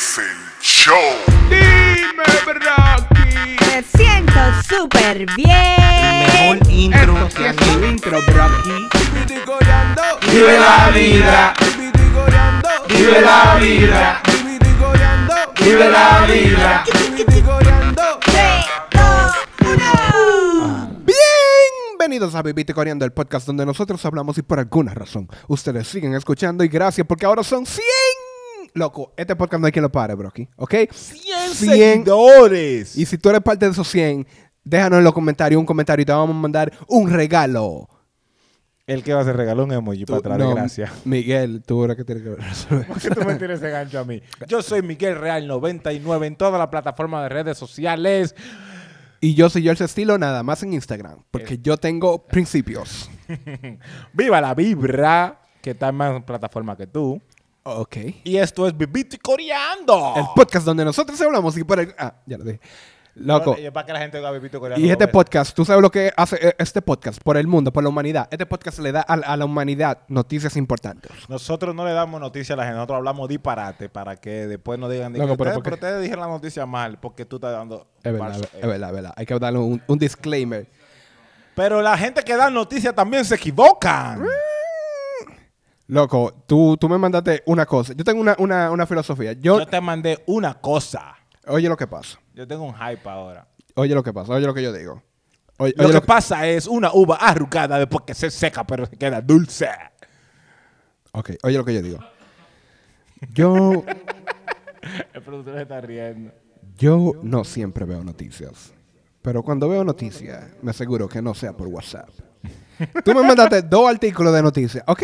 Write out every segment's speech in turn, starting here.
Es el show. Dime, Brocky. Me siento súper bien. Mejor intro Esto sí que es aquí. intro, Brocky. Vive la vida. Vive la vida. Vive la vida. Bienvenidos a Vivite Coreando, el podcast donde nosotros hablamos y por alguna razón ustedes siguen escuchando y gracias porque ahora son 100. Loco, este podcast no hay quien lo pare, Brocky, ¿ok? 100 100. seguidores. Y si tú eres parte de esos 100, déjanos en los comentarios un comentario y te vamos a mandar un regalo. El que va a hacer regaló un emoji para atrás de No, gracia. Miguel, tú eres que tienes que resolver. ¿Por qué tú me tienes ese gancho a mí? Yo soy Miguel Real 99 en todas las plataformas de redes sociales. Y yo soy George Estilo, nada más en Instagram, porque yo tengo principios. Viva la vibra, que está en más plataformas que tú. Ok. Y esto es Vivito y Coreando. El podcast donde nosotros hablamos y por el... Ah, ya lo dije. Loco. Para que la gente oiga Vivito y Coreando. Y este podcast, ¿tú sabes lo que hace eh, este podcast por el mundo, por la humanidad? Este podcast le da a, a la humanidad noticias importantes. Nosotros no le damos noticias a la gente, nosotros hablamos disparate para que después no digan Loco, pero ustedes, pero ustedes dijeron la noticia mal porque tú estás dando Es verdad, es verdad, es verdad. Hay que darle un, un disclaimer. Pero la gente que da noticias también se equivocan. Loco, tú, tú me mandaste una cosa. Yo tengo una, una, una filosofía. Yo, Yo te mandé una cosa. Oye lo que pasa. Yo tengo un hype ahora. Oye lo que pasa. Oye lo que yo digo. Oye, Lo oye que lo que- pasa es una uva arrugada después que se seca, pero se queda dulce. Ok, oye lo que yo digo. Yo, El productor se está riendo. yo no siempre veo noticias. Pero cuando veo noticias, me aseguro que no sea por WhatsApp. Tú me mandaste dos artículos de noticias, ¿ok?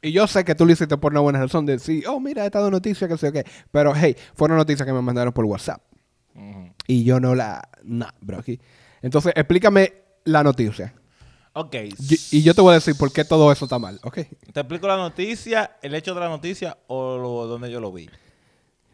Y yo sé que tú lo hiciste por una buena razón de decir, oh, mira, esta dos noticias, que sé qué. Pero, hey, fueron noticias que me mandaron por WhatsApp. Y yo no la... Nah, bro, aquí. Entonces, explícame la noticia. Ok. Y, y yo te voy a decir por qué todo eso está mal, ¿ok? Te explico la noticia, el hecho de la noticia o lo, donde yo lo vi.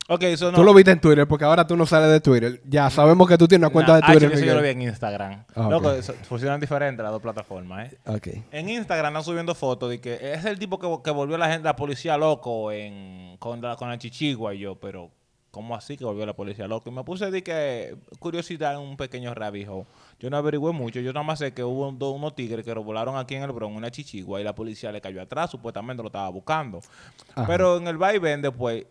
Ok, eso no. Tú lo viste en Twitter, porque ahora tú no sales de Twitter. Ya sabemos que tú tienes una cuenta Nah, de Twitter. ah, eso yo lo vi en Instagram. Ah, Loco, funcionan diferentes las dos plataformas, ¿eh? Ok. En Instagram están subiendo fotos de que es el tipo que, que volvió la gente, la policía loco en, con, la, con la chichigua y yo, pero ¿cómo así que volvió la policía loco? Y me puse de que curiosidad en un pequeño rabijo. Yo no averigüé mucho, yo nada más sé que hubo un- do- unos tigres que lo volaron aquí en el Bronx, una chichigua, y la policía le cayó atrás, supuestamente lo estaba buscando. Ajá. Pero en el vaivén después,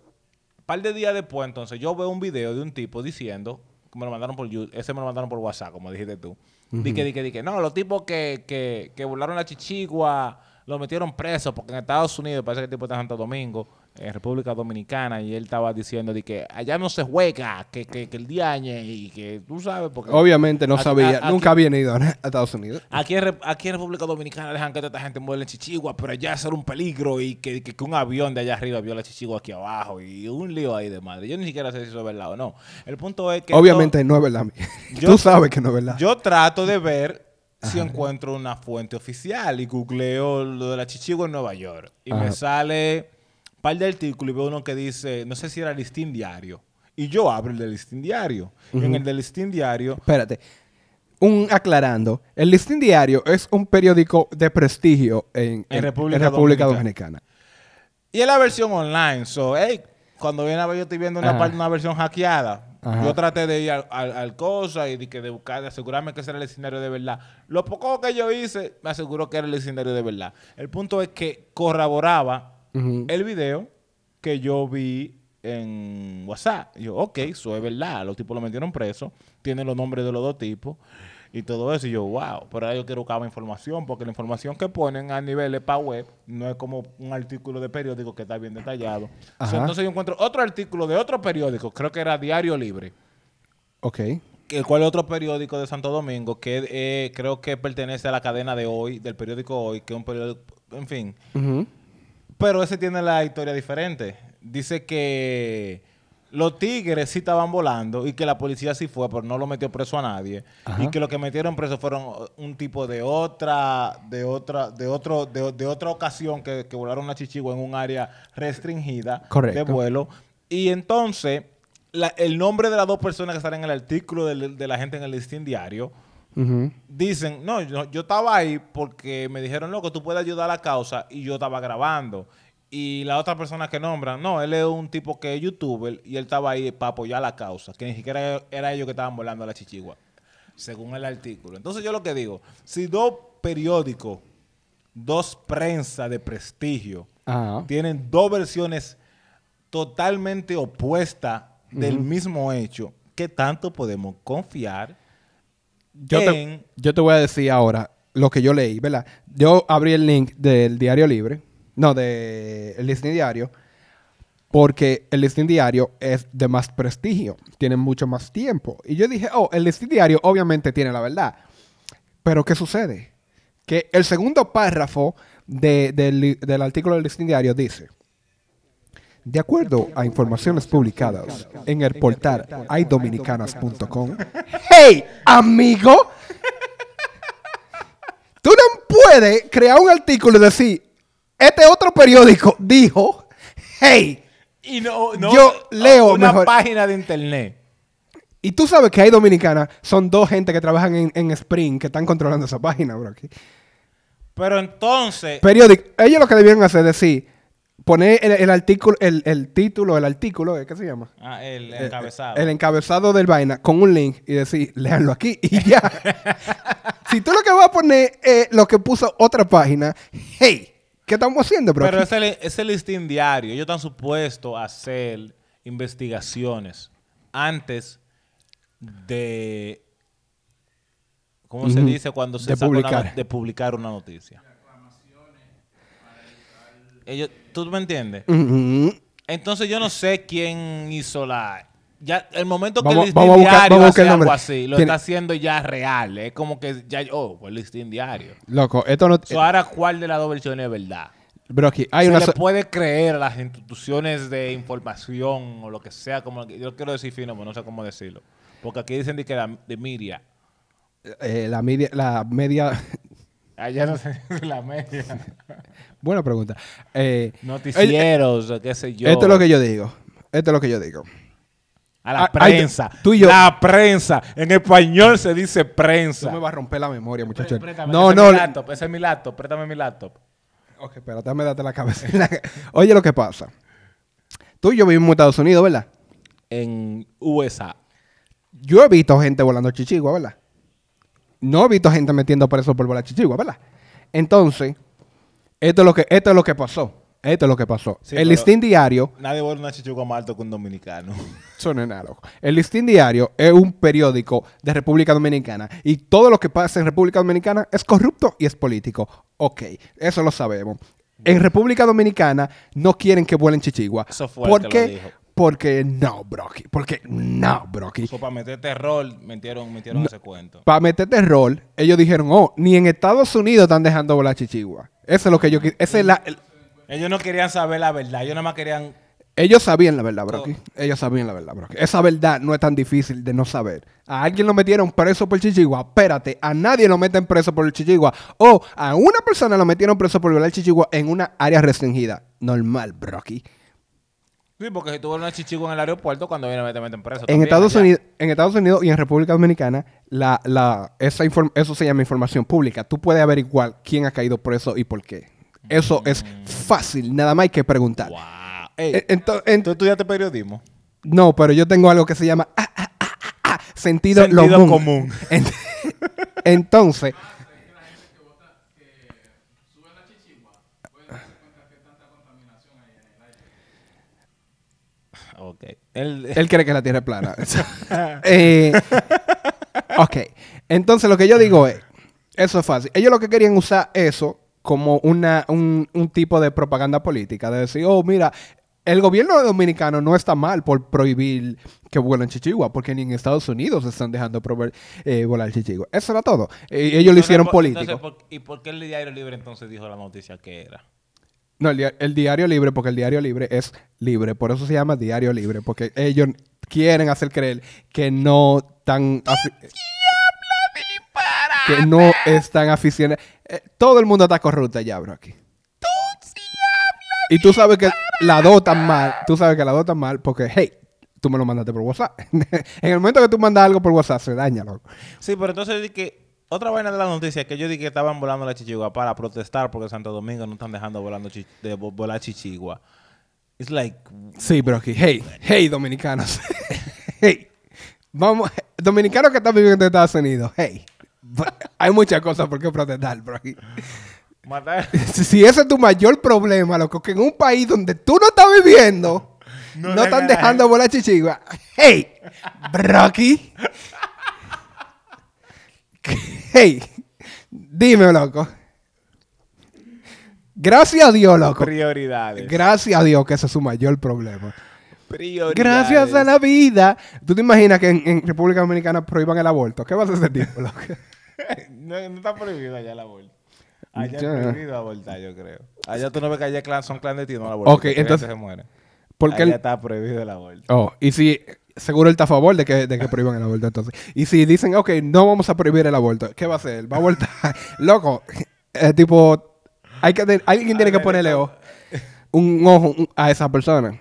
par de días después, entonces yo veo un video de un tipo diciendo, me lo mandaron por Yu- ese me lo mandaron por WhatsApp, como dijiste tú. Di que, di que, di que, no, los tipos que, que, que burlaron la chichigua, lo metieron preso, porque en Estados Unidos, parece que el tipo está en Santo Domingo, en República Dominicana, y él estaba diciendo de que allá no se juega, que, que, que el diañe, y que tú sabes, porque... Obviamente no Aquí- sabía, a- aquí- nunca había ido a Estados Unidos. Aquí aquí en República Dominicana dejan que toda esta gente muere en Chichigua, pero allá ser un peligro y que, que- que un avión de allá arriba vio la Chichigua aquí abajo y un lío ahí de madre. Yo ni siquiera sé si eso es verdad o no. El punto es que... Obviamente no es verdad. Yo- tú sabes que no es verdad. yo trato de ver si encuentro una fuente oficial y googleo lo de la Chichigua en Nueva York. Y Ajá. me sale par de artículos y veo uno que dice, no sé si era el listín diario. Y yo abro el del listín diario. Y en el del listín diario Espérate. Un aclarando. El Listín Diario es un periódico de prestigio en, En en- República en República Dominicana. Dominicana. Y es la versión online. So, hey, cuando viene a ver, yo estoy viendo una, parte, una versión hackeada. Ajá. Yo traté de ir al, al- al cosa y de, que de buscar, de asegurarme que ese era el escenario de verdad. Lo poco que yo hice, me aseguró que era el escenario de verdad. El punto es que corroboraba El video que yo vi en WhatsApp. Y yo, ok, eso es verdad. Los tipos lo metieron preso. Tienen los nombres de los dos tipos. Y todo eso. Y yo, wow. Pero ahora yo quiero buscar más información. Porque la información que ponen a niveles para web no es como un artículo de periódico que está bien detallado. Entonces yo encuentro otro artículo de otro periódico. Creo que era Diario Libre. Ok. El cual es otro periódico de Santo Domingo. Que eh, creo que pertenece a la cadena de hoy. Del periódico Hoy. Que es un periódico... En fin. Ujú. Pero ese tiene la historia diferente. Dice que los tigres sí estaban volando y que la policía sí fue, pero no lo metió preso a nadie. Ajá. Y que lo que metieron preso fueron un tipo de otra, de otra, de otro, de, de otra ocasión que, que volaron a Chichigua en un área restringida Correcto. de vuelo. Y entonces, la- el nombre de las dos personas que están en el artículo del- de, la gente en el listín diario Dicen, no, yo, yo estaba ahí porque me dijeron, loco, tú puedes ayudar a la causa y yo estaba grabando. Y la otra persona que nombran, no, él es un tipo que es youtuber y él estaba ahí para apoyar la causa, que ni siquiera era ellos que estaban volando a la chichigua, según el artículo. Entonces yo lo que digo, si dos periódicos, dos prensa de prestigio, tienen dos versiones totalmente opuestas del mismo hecho, ¿qué tanto podemos confiar Yo te, en... yo te voy a decir ahora lo que yo leí, ¿verdad? Yo abrí el link del Diario Libre, no, del el Listín Diario, porque el Listín Diario es de más prestigio, tiene mucho más tiempo. Y yo dije, oh, el Listín Diario obviamente tiene la verdad. Pero ¿qué sucede? Que el segundo párrafo de- del, artículo del Listín Diario dice, de acuerdo a informaciones publicadas en el portal haydominicanas.com, ¡Hey, amigo! Tú no puedes crear un artículo y decir, este otro periódico dijo, hey, Y no, Yo leo una mejor. página de internet. y tú sabes que hay dominicanas, son dos gente que trabajan en, en Spring que están controlando esa página, bro. Pero entonces, Periódico, ellos lo que debieron hacer es decir, poner el, el artículo, el, el título, el artículo, ¿eh? ¿qué se llama? ah, el Eh, encabezado. El encabezado del vaina con un link y decir, léanlo aquí y ya. si tú lo que vas a poner es lo que puso otra página, hey, ¿qué estamos haciendo, bro? Pero es el, es el listín diario. Ellos están supuestos a hacer investigaciones antes de. ¿Cómo se dice cuando se De saca publicar. de publicar una noticia? Ellos, ¿Tú me entiendes? Entonces yo no sé quién hizo la... Ya, el momento que Vamos- el listín vamos a buscar- diario vamos hace el algo así, lo Tiene- está haciendo ya real. Es como que ya... Oh, pues el listín diario. Loco, esto no... So, ahora, ¿cuál de las dos versiones es verdad? Bro, aquí hay se una... le so- puede creer a las instituciones de información o lo que sea, como yo quiero decir fino, pero no sé cómo decirlo. Porque aquí dicen de que la de media. eh, la media... La media... Allá no sé, la media. Buena pregunta. Eh, Noticieros, qué sé yo. esto es lo que yo digo. Esto es lo que yo digo. A la Ah, ay, prensa. tú y yo- La prensa. En español se dice Tú prensa. me vas a romper la memoria, muchacho. Préstame, No, ese no. Es mi laptop, ese es mi laptop. Préstame mi laptop. Ok, espérate, dame date la cabeza. Oye, lo que pasa. Tú y yo vivimos en Estados Unidos, ¿verdad? En USA. Yo he visto gente volando chichigua, ¿verdad? No he visto gente metiendo preso por volar chichigua, ¿verdad? Entonces, esto es lo que, esto es lo que pasó. Esto es lo que pasó. Sí, el listín diario, Nadie vuelve una chichuga más alto que un dominicano. suena nada, loco. El listín diario es un periódico de República Dominicana y todo lo que pasa en República Dominicana es corrupto y es político. Ok, eso lo sabemos. En República Dominicana no quieren que vuelen chichigua. Eso fue el ¿Por que lo dijo. Porque no, broki. Porque no. So, para meter terror, metieron, metieron ese cuento. Para meterte rol, ellos dijeron, oh, ni en Estados Unidos están dejando volar chichigua. Eso es lo que yo qui- ese es la- el- Ellos no querían saber la verdad. Ellos nada más querían Ellos sabían la verdad, broki. Ellos sabían la verdad, broki. Esa verdad no es tan difícil de no saber. A alguien lo metieron preso por chichigua. Espérate, a nadie lo meten preso por el chichigua. O a una persona lo metieron preso por violar chichigua en una área restringida. Normal, broki. Sí, porque si tuvo una chichigo en el aeropuerto, cuando viene te meten preso. En también Estados, allá. Unidos, en Estados Unidos y en República Dominicana, la, la, esa eso se llama información pública. Tú puedes averiguar quién ha caído preso y por qué. Eso es fácil, nada más hay que preguntar. Wow. Ey, Eh, ento- ent- ¿Tú estudiaste periodismo? no, pero yo tengo algo que se llama ah, ah, ah, sentido, Sentido común. común. Ent- Entonces, Él cree que la Tierra es plana. Eh, ok, entonces lo que yo digo es, eso es fácil. Ellos lo que querían usar eso como una, un, un tipo de propaganda política, de decir, oh, mira, el gobierno dominicano no está mal por prohibir que vuelen chichigua, porque ni en Estados Unidos están dejando prohibir, eh, volar chichigua. Eso era todo. Eh, ellos lo hicieron por- político. entonces, por- ¿Y por qué el diario libre entonces dijo la noticia que era? No, el, dia- el diario libre, porque el diario libre es libre, por eso se llama diario libre, porque ellos quieren hacer creer que no están afi- que no están aficionados. Eh, todo el mundo está corrupto ya, bro, aquí. Y tú sabes que la dos tan mal, tú sabes que la dos tan mal porque, hey, tú me lo mandaste por WhatsApp. en el momento que tú mandas algo por WhatsApp, se daña, loco. Sí, pero entonces que, Otra vaina de la noticia es que yo dije que estaban volando la chichigua para protestar porque Santo Domingo no están dejando volando chi- de vo- volar chichigua. It's like, Sí, Brocky. Hey, hey, dominicanos. hey. Vamos, dominicanos que están viviendo en Estados Unidos. Hey. Hay muchas cosas por qué protestar, Brocky. matar. Si ese es tu mayor problema, loco, que en un país donde tú no estás viviendo, no, No están dejan- dejando volar chichigua. Hey, Brocky. Hey, dime, loco. Gracias a Dios, loco. Prioridades. Gracias a Dios que ese es su mayor problema. Prioridades. Gracias a la vida. ¿Tú te imaginas que en, en República Dominicana prohíban el aborto? ¿Qué va a hacer ese tipo, loco? no, no está prohibido allá el aborto. Allá Ya. es prohibido abortar, yo creo. Allá tú no ves que allá clan- son clandestinos el aborto. Ok, entonces- se muere. Porque allá el- está prohibido el aborto. Oh, y si... Seguro él está a favor de que, de que prohíban el aborto, entonces. Y si dicen, ok, no vamos a prohibir el aborto, ¿qué va a hacer? Va a abortar. Loco, eh, tipo... Hay que, alguien tiene que ponerle ojo, un ojo a esa persona.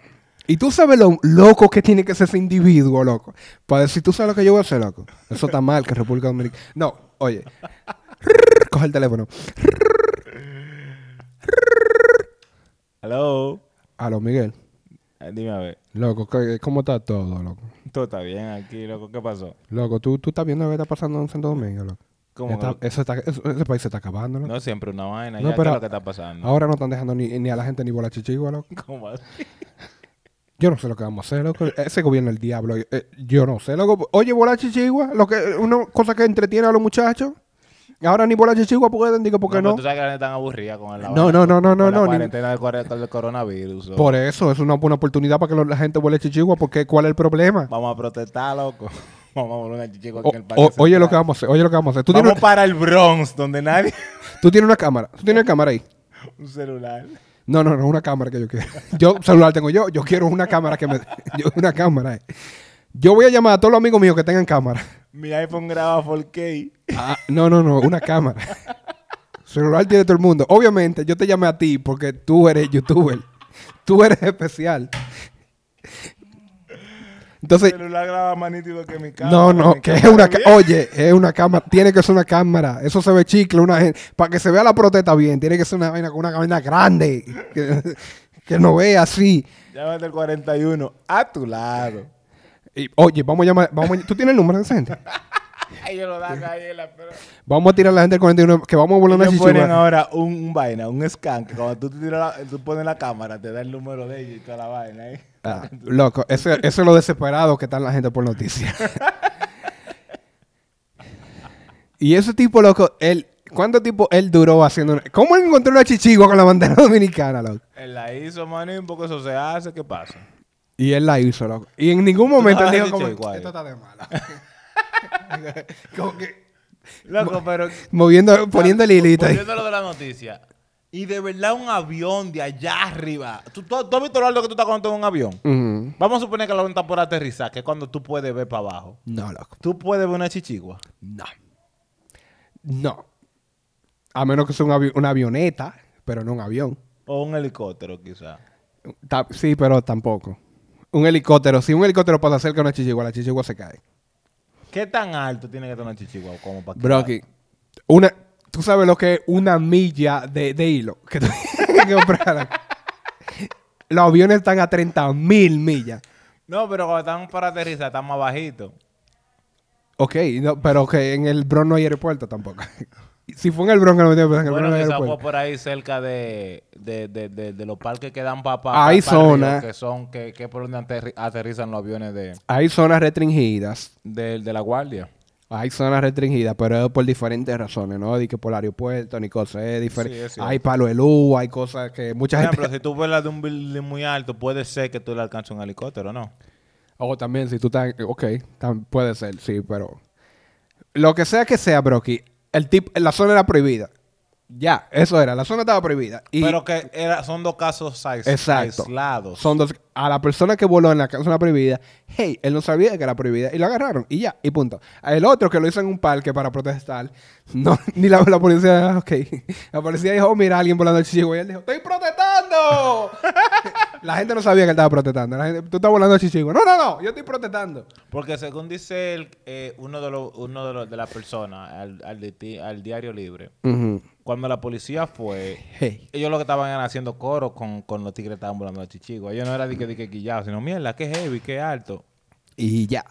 Y tú sabes lo loco que tiene que ser ese individuo, loco. Para decir, tú sabes lo que yo voy a hacer, loco. Eso está mal, que República Dominicana... No, oye. Coge el teléfono. Hello. Aló, Miguel. Eh, Dime a ver. Loco, ¿qué- ¿cómo está todo, loco? Todo está bien aquí, loco. ¿Qué pasó? Loco, ¿tú, tú estás viendo lo que está pasando en Santo Domingo, loco. ¿Cómo Está- que- eso está- eso- ese país se está acabando, loco. No siempre una vaina. No, ya, pero ¿Qué es lo que está pasando? Ahora no están dejando ni, ni a la gente ni bola chichigua, loco. ¿Cómo así? Yo no sé lo que vamos a hacer, loco. Ese gobierno del diablo. eh, yo no sé, loco. Oye, bola chichigua, lo que, una cosa que entretiene a los muchachos. Ahora ni bola chichigua pueden, digo, ¿por qué pero no? Tú sabes que la gente tan aburrida con el No, no, no, no, no, no, La cuarentena del, coronavirus. Por eso, es una buena oportunidad para que la gente vuele chichigua, porque ¿cuál es el problema? Vamos a protestar, loco. Vamos a volver una chichigua aquí en el parque oye lo que vamos a hacer, oye lo que vamos a hacer. Vamos para el Bronx, donde nadie... tú tienes una cámara, tú tienes una cámara ahí. un celular. No, no, no, una cámara que yo quiero. Yo celular tengo yo, yo quiero una cámara que me... Yo, una cámara. eh. Yo voy a llamar a todos los amigos míos que tengan cámara. Mi iPhone graba 4K. Ah, no, no, no, una cámara. Celular tiene todo el mundo. Obviamente, yo te llamé a ti porque tú eres youtuber. Tú eres especial. El Entonces, celular graba más nítido que mi cámara. no, no, que es cámara una... bien. Oye, es una cámara. Tiene que ser una cámara. Eso se ve chicle. Una Para que se vea la protesta bien, tiene que ser una vaina con una vaina grande. Que, que no vea así. Llámate el 41 a tu lado. Y, oye, vamos a llamar... Vamos a- ¿Tú tienes el número de esa gente? Ellos lo dan ahí en la... Pero... Vamos a tirar a la gente del 41 que vamos a volar una Ellos ponen ahora un, un vaina, un scan, que cuando tú, te tiras la- tú pones la cámara, te da el número de ellos y toda la vaina. ¿eh? Ah, loco, eso, eso es lo desesperado que está la gente por noticias. y ese tipo, loco, él, ¿cuánto tiempo él duró haciendo una- ¿Cómo él encontró una chichigua con la bandera dominicana, loco? Él la hizo, manín, porque eso se hace, ¿qué pasa? Y él la hizo, loco. Y en ningún momento él no dijo como, igual. esto está de mala. como que Loco, pero... moviendo, poniendo el hilito ahí. Lo de la noticia. Y de verdad un avión de allá arriba. ¿Tú, tú, tú has visto lo que tú estás contando en un avión? Vamos a suponer que el avión está por aterrizar, que es cuando tú puedes ver para abajo. No, loco. Tú puedes ver una chichigua. No. No. A menos que sea un avi- una avioneta, pero no un avión. O un helicóptero, quizás. Sí, pero tampoco. Un helicóptero. Si un helicóptero pasa cerca de una chichigua, la chichigua se cae. ¿Qué tan alto tiene que tener una chichigua como para que- Brocky, una, tú sabes lo que es una milla de, de hilo que tú tienes que comprar. Los aviones están a 30 mil millas. No, pero cuando están para aterrizar, están más bajitos. Ok, no, pero que en el Bronx no hay aeropuerto tampoco. Si fue en el Bronx, no me en el Bueno, Bronx fue aeropuerto. por ahí cerca de, de, de, de, de los parques que dan para pa, Hay pa- pa arriba, zona. que son que, que por donde aterri- aterrizan los aviones de, Hay zonas restringidas. de, de la guardia. Hay zonas restringidas, pero es por diferentes razones, ¿no? Di que por el aeropuerto ni cosas, es Sí, diferente. hay palo de luz, hay cosas que mucha Por gente... ejemplo, si tú vuelas de un building muy alto, puede ser que tú le alcances un helicóptero, ¿no? O también, si tú estás... Ok, tam- puede ser, sí, pero... Lo que sea que sea, Brocky, el tip, la zona era prohibida. Ya, eso era, la zona estaba prohibida. Y Pero que era, son dos casos ais- Exacto. aislados. son dos... A la persona que voló en la zona prohibida, hey, él no sabía que era prohibida. Y lo agarraron, y ya, y punto. El otro que lo hizo en un parque para protestar, no, ni la, la policía, ok. La policía dijo, oh, mira, alguien volando el chichigo. Y él dijo, ¡estoy protestando! La gente no sabía que él estaba protestando. La gente, tú estás volando a chichigo. No, no, no, yo estoy protestando. Porque según dice el, eh, uno de los uno de, los, de las personas al, al, diti- al diario libre, cuando la policía fue, Hey. ellos lo que estaban haciendo coro con, con los tigres que estaban volando a chichigo. Ellos no era de que, de que sino mierda, qué heavy, qué alto. Y ya.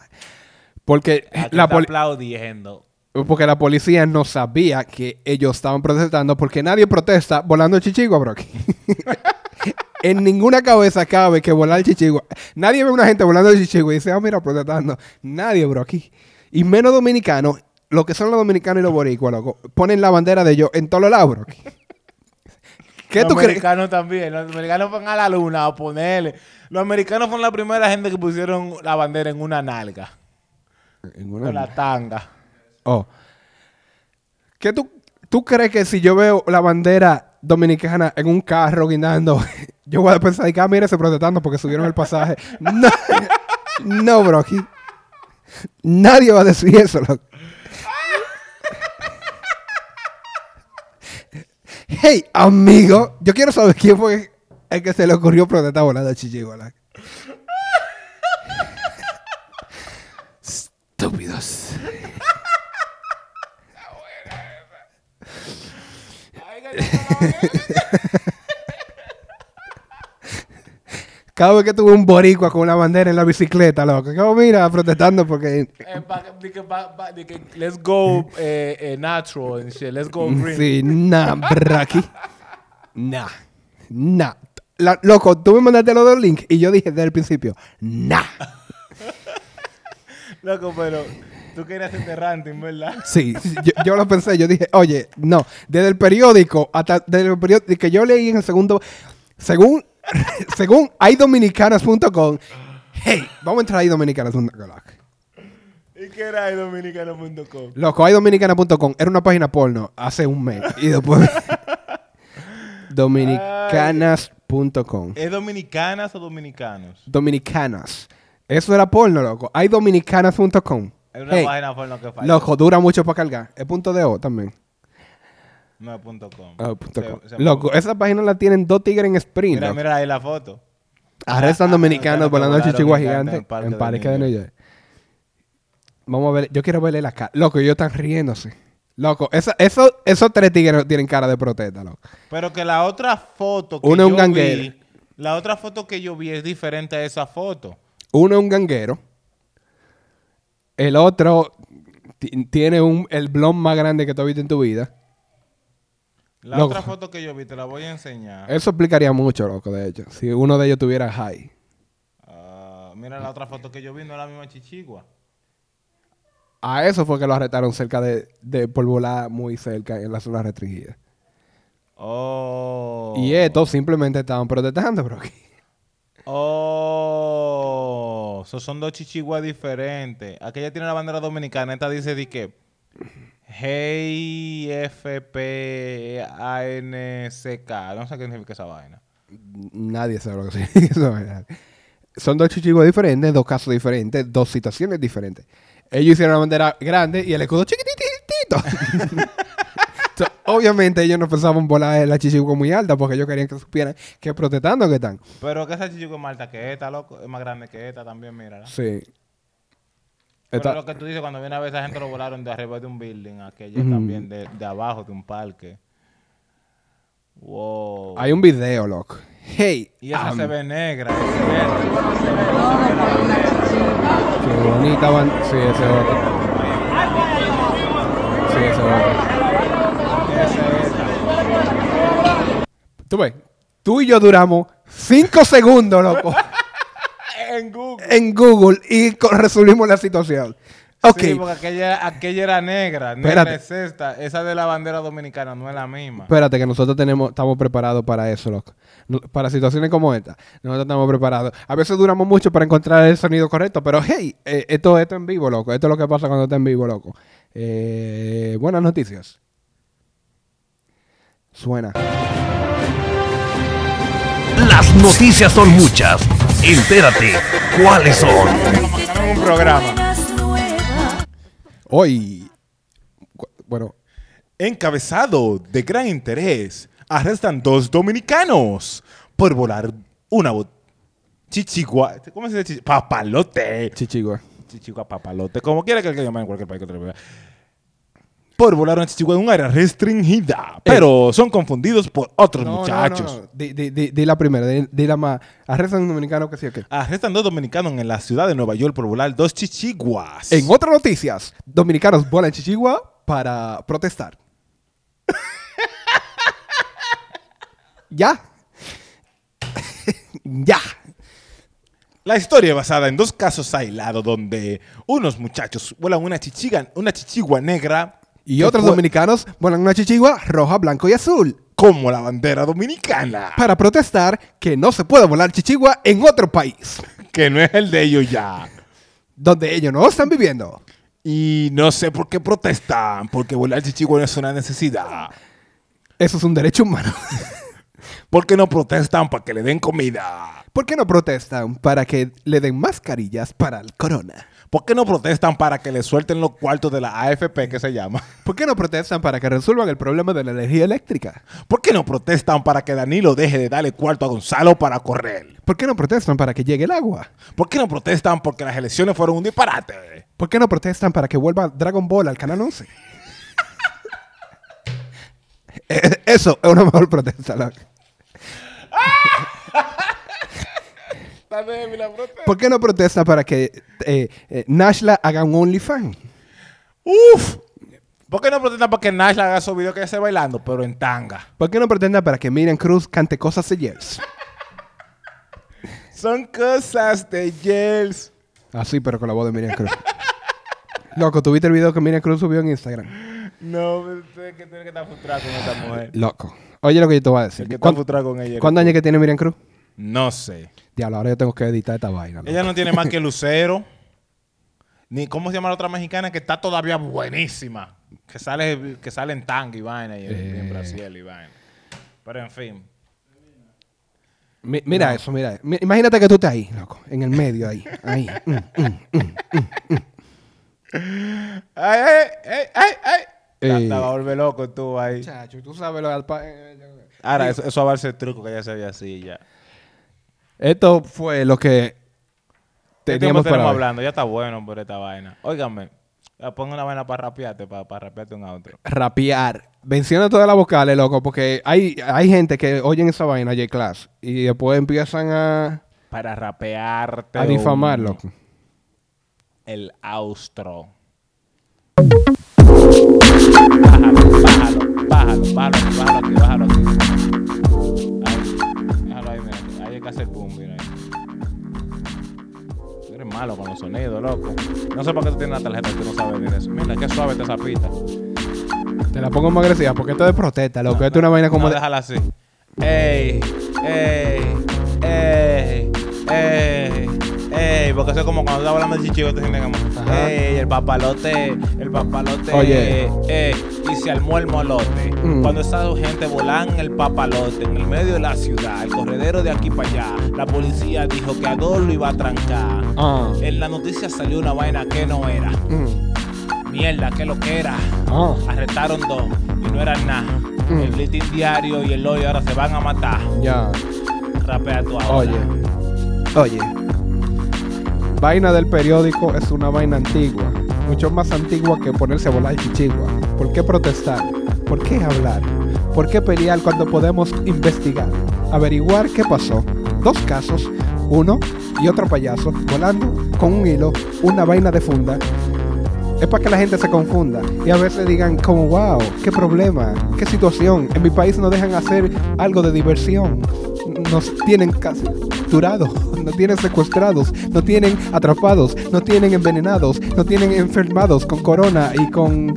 Porque Aquí la, aplaudiendo. porque la policía no sabía que ellos estaban protestando porque nadie protesta volando el chichigo, bro. en ninguna cabeza cabe que volar el chichigo. Nadie ve a una gente volando el chichigo y dice, ah, mira, protestando. Nadie, bro, aquí. Y menos dominicanos, lo que son los dominicanos y los boricuas, loco, ponen la bandera de ellos en todos los lados, bro. aquí. ¿Qué los tú crees? americanos también. Los americanos fueron a la luna a ponerle. Los americanos fueron la primera gente que pusieron la bandera en una nalga. En una- Con la tanga. Oh. ¿Qué tú, tú crees que si yo veo la bandera dominicana en un carro guindando, yo voy a pensar, que, ah, mira, se protestando porque subieron el pasaje? No, no, bro, aquí. Nadie va a decir eso, loco. Hey, amigo, yo quiero saber quién fue el que se le ocurrió protestar volando a Chichigo, loco. Estúpidos. Cada vez que tuve un boricua con una bandera en la bicicleta, loco. Como mira, protestando porque... Eh, que que let's go eh, eh, natural and shit. Let's go green. Sí, nah, braki. Nah. Nah. La- loco, tú me mandaste los dos links y yo dije desde el principio, nah. Loco, pero tú querías hacerte ranting, ¿verdad? Sí, yo, yo lo pensé, yo dije, oye, no, desde el periódico hasta desde el periódico que yo leí en el segundo, según, según haydominicanas.com, hey, vamos a entrar a haydominicanas.com. ¿Y qué era el dominicano.com? Loco, haydominicana.com era una página porno hace un mes y después dominicanas.com. ¿Es dominicanas o dominicanos? Dominicanas. Eso era porno, loco. Haydominicanas.com. Es una Hey, página por lo que falla. loco, dura mucho para cargar. Es punto de O también. No es punto com. Ah, punto Se- com. se- Loco, esa página la tienen dos tigres en sprint. Mira, loco. mira ahí la foto. Arrestan Ah, ah, dominicanos ah, volando volaron chichigua gigante en Parque Parque de de New New York. Vamos a ver, yo quiero verle la cara. Loco, ellos están riéndose. Loco, esa- eso- esos tres tigres tienen cara de protesta, loco. Pero que la otra foto que Uno es un yo ganguero. vi, la otra foto que yo vi es diferente a esa foto. Uno es un ganguero. El otro ti- tiene un, el blond más grande que tú has visto en tu vida. La Loco. otra foto que yo vi te la voy a enseñar. Eso explicaría mucho, loco, de hecho. Si uno de ellos tuviera high. Ah, mira la otra foto que yo vi, no es la misma chichigua. A eso fue que lo arrestaron cerca de, de por volar muy cerca en la zona restringida. Oh. Y estos simplemente estaban protestando, bro. Oh. So son dos chichiguas diferentes. Aquella tiene la bandera dominicana. Esta dice de que. Hey F P A N C K. No sé qué significa esa vaina. Nadie sabe lo que significa eso, ¿verdad? Son dos chichigos diferentes, dos casos diferentes, dos situaciones diferentes. Ellos hicieron la bandera grande y el escudo chiquititito. So, obviamente ellos no pensaban volar la chichigua muy alta porque ellos querían que supieran que protestando que están. Pero que esa chichigua es más alta que esta, loco. Es más grande que esta también, mira. Sí. Pero Esta- lo que tú dices, cuando viene a ver esa gente lo volaron de arriba de un building, aquella Ujú. también de, de abajo de un parque. Wow. Hay un video, loco. Hey. Y esa am, se ve negra. Qué bonita van. Sí, ese otro. Sí, ese otro. Esa es. Tú ves, tú y yo duramos cinco segundos, loco, En Google. en Google y resolvimos la situación. Ok, Sí, porque aquella, aquella era negra. Negra es esta. Esa de la bandera dominicana no es la misma. espérate que nosotros tenemos, estamos preparados para eso, loco. No- Para situaciones como esta, nosotros estamos preparados. A veces duramos mucho para encontrar el sonido correcto, pero hey, eh, esto, esto en vivo, loco. Esto es lo que pasa cuando está en vivo, loco. Eh, buenas noticias. Suena. Las noticias son muchas. Entérate cuáles son. un programa. Hoy, bueno, Encabezado de gran interés, arrestan dos dominicanos por volar una, chichigua. ¿Cómo se dice? Papalote. Chichigua. Chichigua, papalote. Como quiera que le llamen en cualquier país que te lo vea. Por volar una chichigua en un área restringida. Pero son confundidos por otros No, muchachos. no, no. Di- di la primera, di la más. Arrestan a un dominicano que sí o qué. Arrestan dos dominicanos en la ciudad de Nueva York por volar dos chichiguas. En otras noticias, dominicanos vuelan Chichigua para protestar. ya. ya. La historia basada en dos casos aislados donde unos muchachos vuelan una chichiga, una chichigua negra Y otros dominicanos vuelan una chichigua roja, blanco y azul como la bandera dominicana, para protestar que no se puede volar chichigua en otro país que no es el de ellos ya. donde ellos no están viviendo. Y no sé por qué protestan, porque volar chichigua no es una necesidad. Eso es un derecho humano. ¿Por qué no protestan para que le den comida? ¿Por qué no protestan para que le den mascarillas para el corona? ¿Por qué no protestan para que le suelten los cuartos de la AFP que se llama? ¿Por qué no protestan para que resuelvan el problema de la energía eléctrica? ¿Por qué no protestan para que Danilo deje de darle cuarto a Gonzalo para correr? ¿Por qué no protestan para que llegue el agua? ¿Por qué no protestan porque las elecciones fueron un disparate? ¿Por qué no protestan para que vuelva Dragon Ball al canal 11? Eh, Eso es una mejor protesta, loco. ¿Por qué no protestan para que eh, eh, Nashla haga un OnlyFans? ¡Uf! ¿Por qué no protestan para que Nash haga su video que esté bailando, pero en tanga? ¿Por qué no protestan para que Miriam Cruz cante cosas de Yels? Son cosas de Yels. Así, pero con la voz de Miriam Cruz. Loco, ¿tuviste el video que Miriam Cruz subió en Instagram? No, usted que tiene que estar frustrado con esta mujer. Loco. Oye lo que yo te voy a decir. El que está ¿Cuán- frustrado con ella. ¿Cuántos años que tiene Miriam Cruz? No sé. Diablo, ahora yo tengo que editar esta vaina. loco. Ella no tiene más que Lucero. Ni, ¿cómo se llama la otra mexicana? Que está todavía buenísima. Que sale, que sale en tanga y vaina y en, y en Eh. Brasil y vaina. Pero en fin. Mi- mira eso, mira. Mi- imagínate que tú estás ahí, loco. En el medio, ahí. Ahí. Mm, mm. ¡Ay, ay, ay, ay! ay. Te- Eh. Te va a volver loco tú ahí. Chacho, tú sabes lo del pa- eh, Ahora, eso, eso va a ser truco que ya se ve así ya. Esto fue lo que ¿Qué tiempo teníamos para hablando? Ya está bueno por esta vaina. Óigame, pongo una vaina para rapearte, para, para rapearte un outro. Rapear. Menciona todas las vocales, loco, porque hay, hay gente que oyen esa vaina, J-Class, y después empiezan a, Para rapearte. a difamar, un- loco. El austro. Bájalo, bájalo, bájalo, bájalo bájalo aquí, bájalo aquí. Que hacer boom, mira. Tú eres malo con los sonidos, loco. No sé por qué tú tienes una tarjeta y tú no sabes de eso. Mira, qué suave está esa pista. Te la pongo más agresiva porque esto es de protesta, loco. esto es una vaina como no, de... déjala así. Ey, ey, ey, ey, ey, porque eso es como cuando estás hablando de chichigo, te sientes como, ey, el papalote, el papalote, Oye. eh, y se armó el molote. Mm. Cuando esa gente volando el papalote en el medio de la ciudad, el corredero de aquí para allá, la policía dijo que a dos lo iba a trancar. Ah. En la noticia salió una vaina que no era. Mm. Mierda, que lo que era. Ah. Arrestaron dos y no eran nada. Mm. El listín diario y el hoy ahora se van a matar. Ya. Rapea tú ahora. Oye. Oye. Vaina del periódico es una vaina antigua. Mucho más antigua que ponerse a volar chichigua. ¿Por qué protestar? ¿Por qué hablar? ¿Por qué pelear cuando podemos investigar? Averiguar qué pasó. Dos casos, uno y otro payaso, volando con un hilo, una vaina de funda. Es para que la gente se confunda y a veces digan como, wow, qué problema, qué situación. En mi país no dejan hacer algo de diversión. Nos tienen capturados, nos tienen secuestrados, nos tienen atrapados, nos tienen envenenados, nos tienen enfermados con corona y con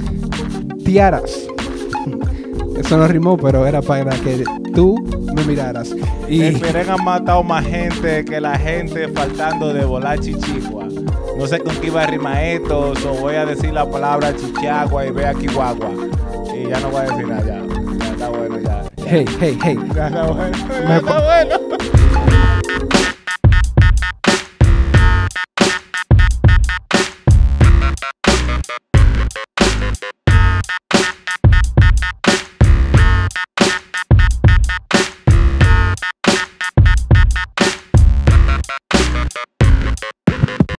tiaras. Eso no rimó, pero era para que tú me miraras. Y El Peren ha matado más gente que la gente faltando de volar chichigua. No sé con qué iba a rimar esto, o voy a decir la palabra chichagua y ve aquí guagua. Y ya no voy a decir nada ya. Ya está bueno ya. Hey, hey, hey, Ya está bueno. Ya Me está pa- bueno.